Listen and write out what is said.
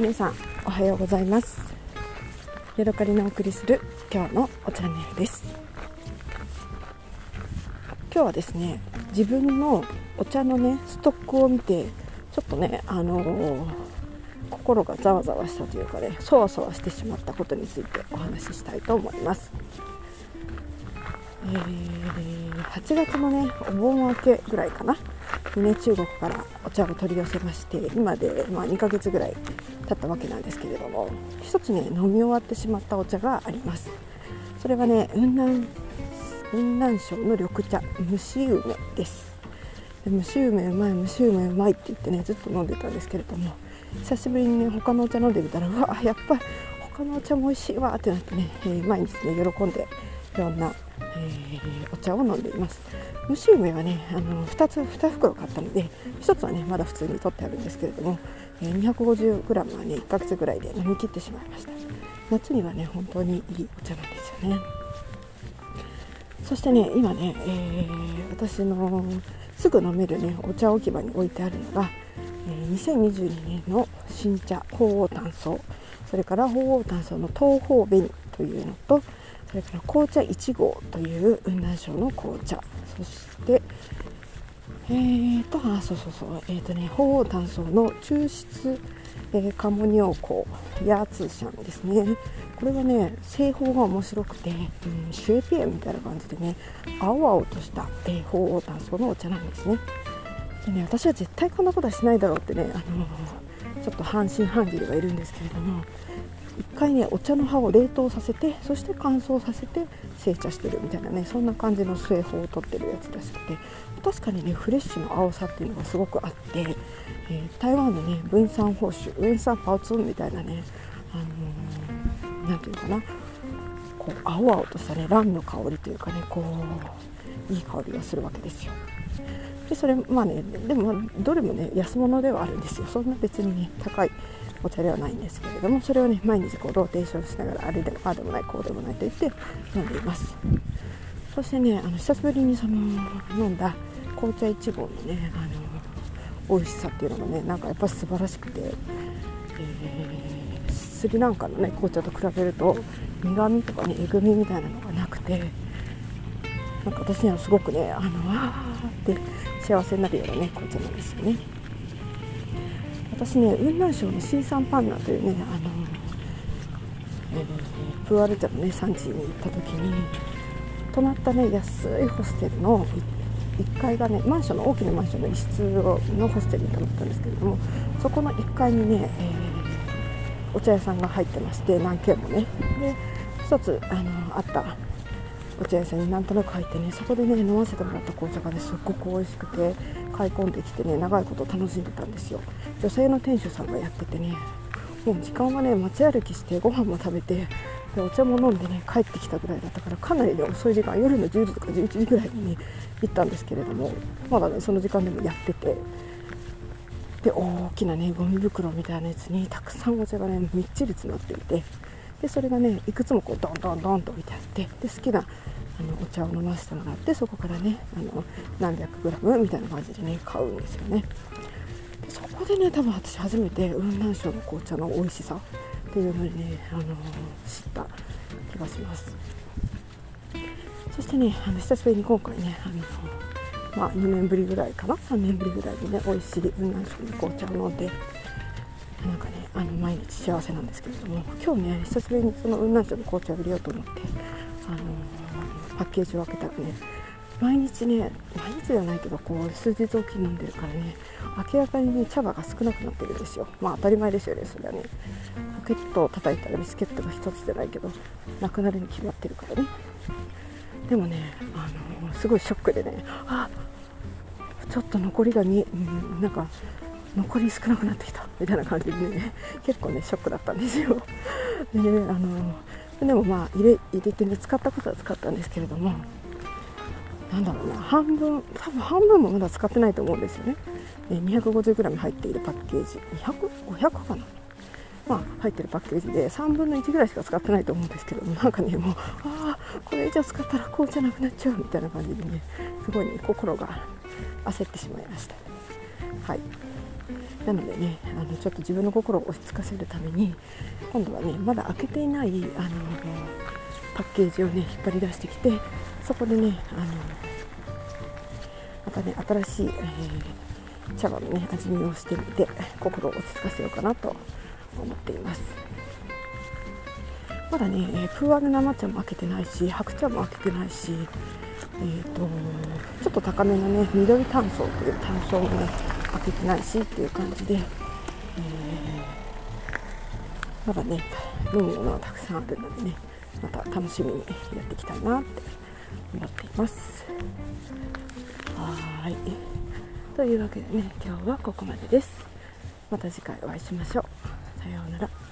皆さんおはようございます。ヤドカリのお送りする今日のチャンネルです。今日はですね自分のお茶のねストックを見てちょっとねあのー、心がざわざわしたというかねそわそわしてしまったことについてお話ししたいと思います。えー、8月のねお盆明けぐらいかな。にね中国からお茶を取り寄せまして今で、ま、2ヶ月ぐらい経ったわけなんですけれども一つね飲み終わってしまったお茶があります。それはね雲南雲南省の緑茶蒸し梅です。で蒸し梅うまい蒸し梅うまいって言ってねずっと飲んでたんですけれども久しぶりにね他のお茶飲んでみたらうわやっぱり他のお茶も美味しいわってなってね、えー、毎日ね喜んでいろんなえー、お茶を飲んでいます。蒸し梅はねあの2つ2袋買ったので1つはねまだ普通に取ってあるんですけれども、えー、250g はね1ヶ月ぐらいで飲み切ってしまいました。夏にはね本当にいいお茶なんですよね。そしてね今ね、えー、私のすぐ飲めるねお茶置き場に置いてあるのが、えー、2022年の新茶鳳凰炭素。それから鳳凰炭素の東方紅というのとそれから紅茶1号という雲南省の紅茶。そしてえーとあそうそうそう。えーとね鳳凰炭素の抽出、えー、カモニオ香ヤーツーシャンですね。これはね製法が面白くて、うん、シュエピエみたいな感じでね青々とした、えー、鳳凰炭素のお茶なんですね。でね私は絶対こんなことはしないだろうってね、あの、ちょっと半信半疑ではいるんですけれども1回ねお茶の葉を冷凍させてそして乾燥させて製茶してるみたいなねそんな感じの製法をとってるやつらしくて確かにねフレッシュの青さっていうのがすごくあって、えー、台湾のね分散報酬分散パウツンみたいなねあのー、て言うかなこう青々としたねランの香りというかねこういい香りがするわけですよ。でそれまあねでもどれもね安物ではあるんですよそんな別にね高いお茶ではないんですけれどもそれをね毎日こうローテーションしながらあれでもああでもないこうでもないと言って飲んでいますそしてねあの久しぶりにその飲んだ紅茶1号のねあの美味しさっていうのがねなんかやっぱ素晴らしくて、えー、スリランカのね紅茶と比べると苦みとかねえぐみみたいなのがなくてなんか私にはすごくねあのあーって幸せになるようなね紅茶なんですよね。私ね雲南省のシーサンパンナというねあの、え、プアル茶のね産地に行った時に。泊まったね安いホステルの1階がねマンションの大きなマンションの一室のホステルに泊まったんですけれどもそこの1階にね、えー、お茶屋さんが入ってまして何軒もね。で1つあのあったお茶屋さんになんとなく入ってねそこでね飲ませてもらった紅茶がねすっごく美味しくて買い込んできてね長いこと楽しんでたんですよ。女性の店主さんがやっててねもう時間はね街歩きしてご飯も食べてでお茶も飲んでね帰ってきたぐらいだったからかなりね遅い時間夜の10時とか11時ぐらいに、ね、行ったんですけれどもまだねその時間でもやっててで大きなねゴミ袋みたいなやつにたくさんお茶がねみっちり詰まっていてでそれがねいくつもこうドンドンドンと置いてあってで好きなあのお茶を飲ませてもらってそこからねあの何百グラムみたいな感じでね買うんですよね。でそこでね多分私初めて雲南省の紅茶の美味しさっていうのにね、あの知った気がします。そしてねあの久しぶりに今回ねあのまあ、2年ぶりぐらいかな？3年ぶりぐらいにね美味しい雲南省の紅茶を飲んでなんかねあの毎日幸せなんですけれども今日ね久しぶりにその雲南省の紅茶を入れようと思ってあのパッケージを開けたらね。毎日ね毎日ではないけどこう数日おき飲んでるからね明らかにね茶葉が少なくなってるんですよ。まあ当たり前ですよねそれはね。ポケットを叩いたらビスケットが1つじゃないけどなくなるに決まってるからね。でもねあのすごいショックでねあちょっと残りが見うん、なんか残り少なくなってきたみたいな感じでね結構ねショックだったんですよ。でねあのでもまあ入れ入れてね使ったことは使ったんですけれどもなんだろうな半分多分半分もまだ使ってないと思うんですよね、250g 入っているパッケージ。200500かな。まあ、入ってるパッケージで3分の1ぐらいしか使ってないと思うんですけどなんかねもうああこれ以上使ったら紅茶なくなっちゃうみたいな感じでねすごいね心が焦ってしまいました。はい。なのでねあのちょっと自分の心を落ち着かせるために今度はねまだ開けていないあのパッケージをね引っ張り出してきてそこでねあのまたね新しい、えー、茶葉のね味見をしてみて心を落ち着かせようかなと思っています。まだね、えー、プーアル生茶も開けてないし白茶も開けてないしえーと、ちょっと高めのね緑炭素という炭素もね開けてないしっていう感じで、えー、まだね飲むものはたくさんあるのでねまた楽しみにやっていきたいなって思っています。はい。というわけでね今日はここまでです。また次回お会いしましょう。さようなら。